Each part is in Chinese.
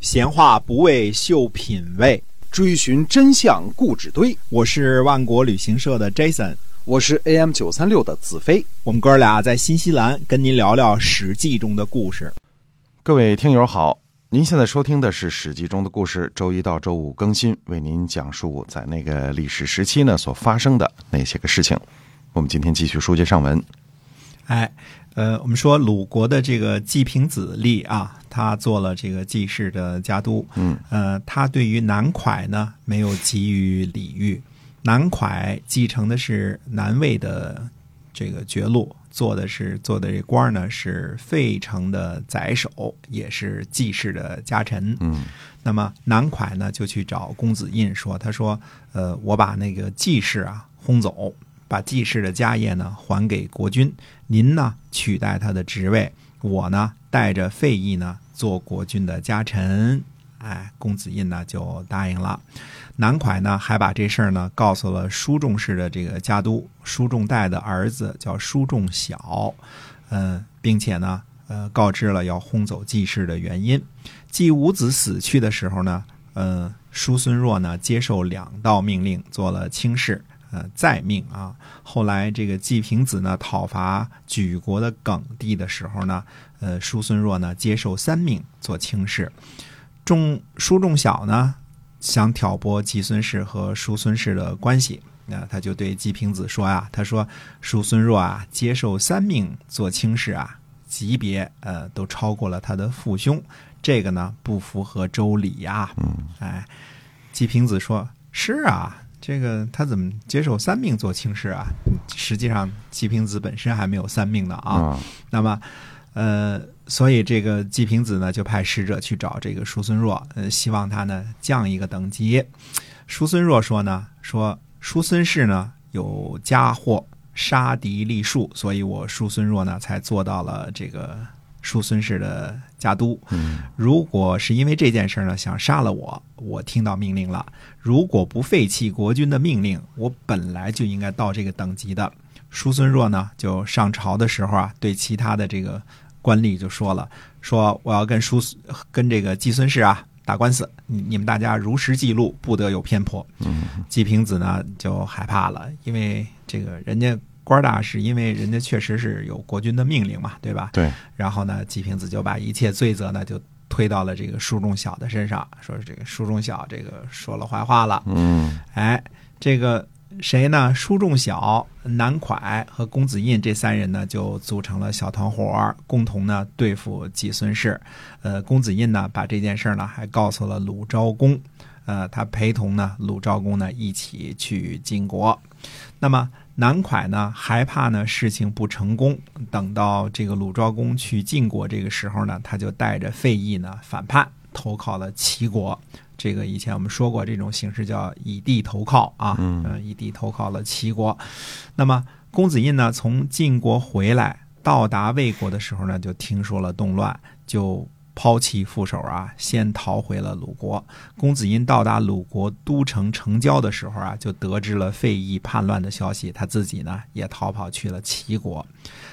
闲话不为秀品味，追寻真相故纸堆。我是万国旅行社的 Jason，我是 AM 九三六的子飞。我们哥俩在新西兰跟您聊聊《史记》中的故事。各位听友好，您现在收听的是《史记》中的故事，周一到周五更新，为您讲述在那个历史时期呢所发生的那些个事情。我们今天继续书接上文。哎，呃，我们说鲁国的这个季平子立啊，他做了这个季氏的家督。嗯，呃，他对于南蒯呢没有给予礼遇。南蒯继承的是南魏的这个爵禄，做的是做的这官呢是费城的宰首，也是季氏的家臣。嗯，那么南蒯呢就去找公子印说，他说，呃，我把那个季氏啊轰走。把季氏的家业呢还给国君，您呢取代他的职位，我呢带着费邑呢做国君的家臣。哎，公子印呢就答应了。南蒯呢还把这事儿呢告诉了叔仲氏的这个家督叔仲代的儿子叫叔仲小，嗯，并且呢呃告知了要轰走季氏的原因。季武子死去的时候呢，嗯，叔孙若呢接受两道命令，做了卿士。呃，再命啊！后来这个季平子呢讨伐举国的耿帝的时候呢，呃，叔孙若呢接受三命做卿士。仲叔仲小呢想挑拨季孙氏和叔孙氏的关系，那他就对季平子说啊：“他说叔孙若啊接受三命做卿士啊，级别呃都超过了他的父兄，这个呢不符合周礼呀。”嗯，哎，季平子说：“是啊。”这个他怎么接受三命做卿士啊？实际上季平子本身还没有三命呢啊。那么，呃，所以这个季平子呢就派使者去找这个叔孙弱，呃，希望他呢降一个等级。叔孙弱说呢，说叔孙氏呢有家祸，杀敌立树，所以我叔孙弱呢才做到了这个。叔孙氏的家督，如果是因为这件事呢，想杀了我，我听到命令了。如果不废弃国君的命令，我本来就应该到这个等级的。叔孙弱呢，就上朝的时候啊，对其他的这个官吏就说了，说我要跟叔跟这个季孙氏啊打官司，你你们大家如实记录，不得有偏颇。季平子呢就害怕了，因为这个人家。官大是因为人家确实是有国君的命令嘛，对吧？对。然后呢，季平子就把一切罪责呢就推到了这个叔仲小的身上，说这个叔仲小这个说了坏话了。嗯。哎，这个谁呢？叔仲小、南蒯和公子印这三人呢，就组成了小团伙，共同呢对付季孙氏。呃，公子印呢把这件事呢还告诉了鲁昭公，呃，他陪同呢鲁昭公呢一起去晋国。那么。南蒯呢，害怕呢事情不成功，等到这个鲁昭公去晋国这个时候呢，他就带着费邑呢反叛，投靠了齐国。这个以前我们说过，这种形式叫以地投靠啊，嗯，以地投靠了齐国。那么公子印呢，从晋国回来，到达魏国的时候呢，就听说了动乱，就。抛弃副手啊，先逃回了鲁国。公子印到达鲁国都城城郊的时候啊，就得知了费邑叛乱的消息，他自己呢也逃跑去了齐国。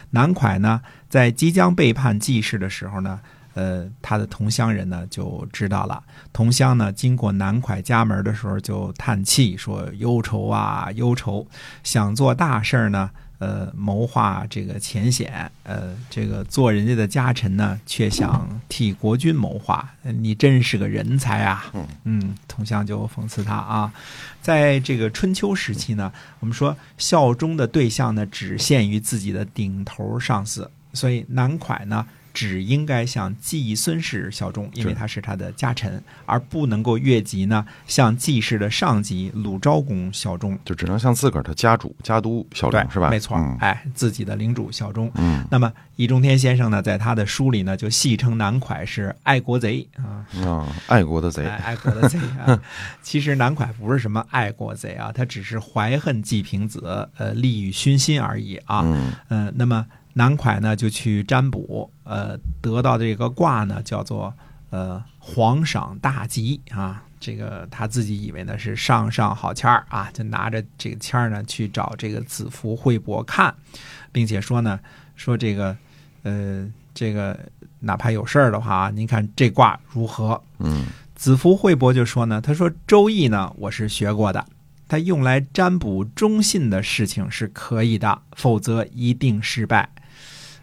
南蒯呢，在即将背叛季氏的时候呢，呃，他的同乡人呢就知道了。同乡呢，经过南蒯家门的时候就叹气说：“忧愁啊，忧愁！想做大事呢。”呃，谋划这个前显，呃，这个做人家的家臣呢，却想替国君谋划，你真是个人才啊！嗯，同乡就讽刺他啊。在这个春秋时期呢，我们说效忠的对象呢，只限于自己的顶头上司，所以南蒯呢。只应该向季孙氏效忠，因为他是他的家臣，而不能够越级呢向季氏的上级鲁昭公效忠，就只能向自个儿的家主家督效忠，是吧？没错，哎，自己的领主效忠。嗯，那么易中天先生呢，在他的书里呢，就戏称南蒯是爱国贼啊，啊，爱国的贼，爱国的贼啊。其实南蒯不是什么爱国贼啊，他只是怀恨季平子，呃，利欲熏心而已啊。嗯，那么。南蒯呢就去占卜，呃，得到这个卦呢叫做呃皇赏大吉啊，这个他自己以为呢是上上好签儿啊，就拿着这个签儿呢去找这个子服惠伯看，并且说呢说这个呃这个哪怕有事儿的话，您看这卦如何？嗯子服惠伯就说呢，他说《周易》呢，我是学过的，它用来占卜忠信的事情是可以的，否则一定失败。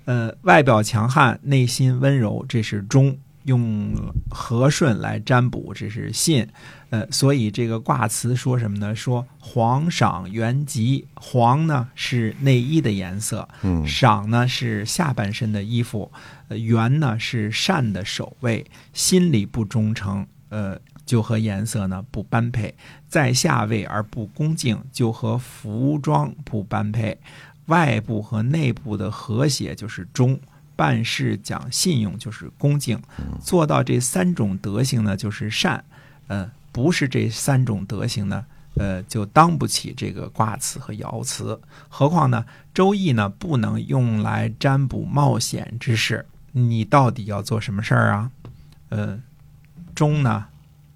呃，外表强悍，内心温柔，这是忠；用和顺来占卜，这是信。呃，所以这个卦辞说什么呢？说黄赏元吉，黄呢是内衣的颜色，嗯。赏呢是下半身的衣服，呃，元呢是善的守卫，心里不忠诚，呃，就和颜色呢不般配，在下位而不恭敬，就和服装不般配，外部和内部的和谐就是忠。办事讲信用就是恭敬，做到这三种德行呢就是善，呃，不是这三种德行呢，呃，就当不起这个卦辞和爻辞。何况呢，周易呢不能用来占卜冒险之事，你到底要做什么事儿啊？呃，中呢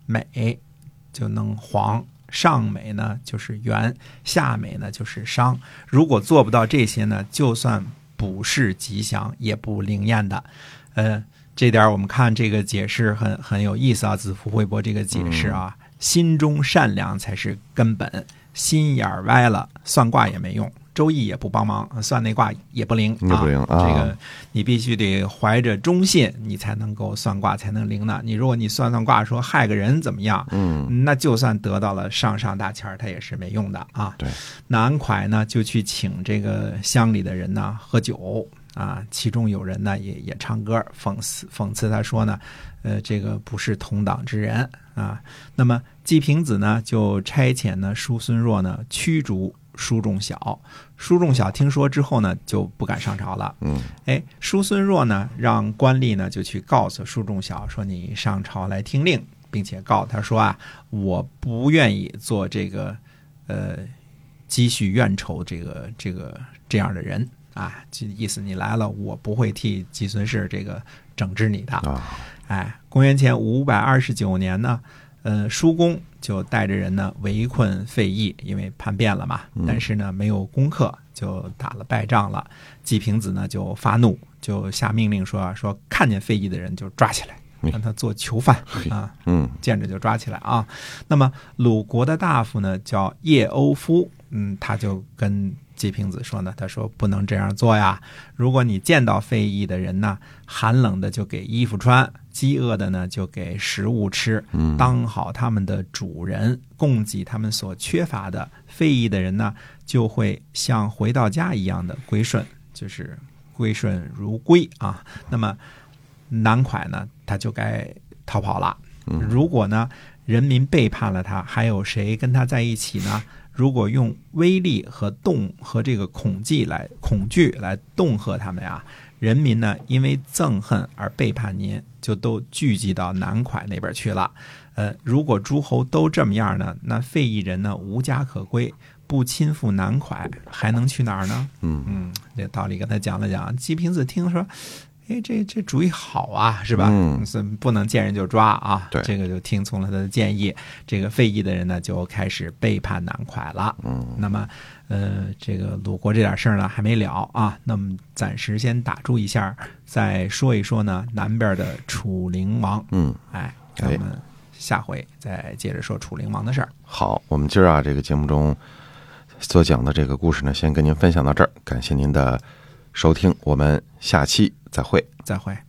美就能黄，上美呢就是元，下美呢就是商。如果做不到这些呢，就算不是吉祥，也不灵验的。呃，这点我们看这个解释很很有意思啊，子服惠伯这个解释啊，心中善良才是根本，心眼歪了，算卦也没用。周易也不帮忙，算那卦也不灵也不灵啊这个你必须得怀着忠信，你才能够算卦才能灵呢。你如果你算算卦说害个人怎么样，嗯那就算得到了上上大签儿，它也是没用的啊。对，南蒯呢就去请这个乡里的人呢喝酒啊，其中有人呢也也唱歌讽刺讽刺他说呢，呃，这个不是同党之人啊。那么季平子呢就差遣呢叔孙若呢驱逐叔仲小，叔仲小听说之后呢就不敢上朝了。嗯哎，叔孙弱呢，让官吏呢就去告诉叔仲小说：“你上朝来听令，并且告诉他说啊，我不愿意做这个呃积蓄怨仇这个这个这样的人啊，这意思你来了，我不会替季孙氏这个整治你的。啊哎，公元前五百二十九年呢，呃，叔公就带着人呢围困费邑，因为叛变了嘛，但是呢没有攻克，就打了败仗了。季平子呢就发怒，就下命令说说看见费邑的人就抓起来，嗯让他做囚犯啊。嗯见着就抓起来啊。那么鲁国的大夫呢叫叶欧夫，嗯，他就跟季平子说呢，他说不能这样做呀。如果你见到非议的人呢，寒冷的就给衣服穿，饥饿的呢就给食物吃，嗯当好他们的主人，供给他们所缺乏的。非议的人呢，就会像回到家一样的归顺，就是归顺如归啊。那么南蒯呢，他就该逃跑了。如果呢，人民背叛了他，还有谁跟他在一起呢？如果用威力和动和这个恐惧来恐惧来恫吓他们呀，人民呢因为憎恨而背叛您，就都聚集到南蒯那边去了。呃，如果诸侯都这么样呢，那费邑人呢无家可归，不亲附南蒯，还能去哪儿呢？嗯嗯，这道理跟他讲了讲。季平子听说，哎，这这主意好啊，是吧？嗯是不能见人就抓啊。对这个就听从了他的建议。这个费邑的人呢，就开始背叛南蒯了。嗯那么，呃，这个鲁国这点事儿呢还没了啊。那么暂时先打住一下，再说一说呢南边的楚灵王。嗯，哎，咱们下回再接着说楚灵王的事儿。好，我们今儿啊这个节目中所讲的这个故事呢，先跟您分享到这儿，感谢您的收听，我们下期再会。再会。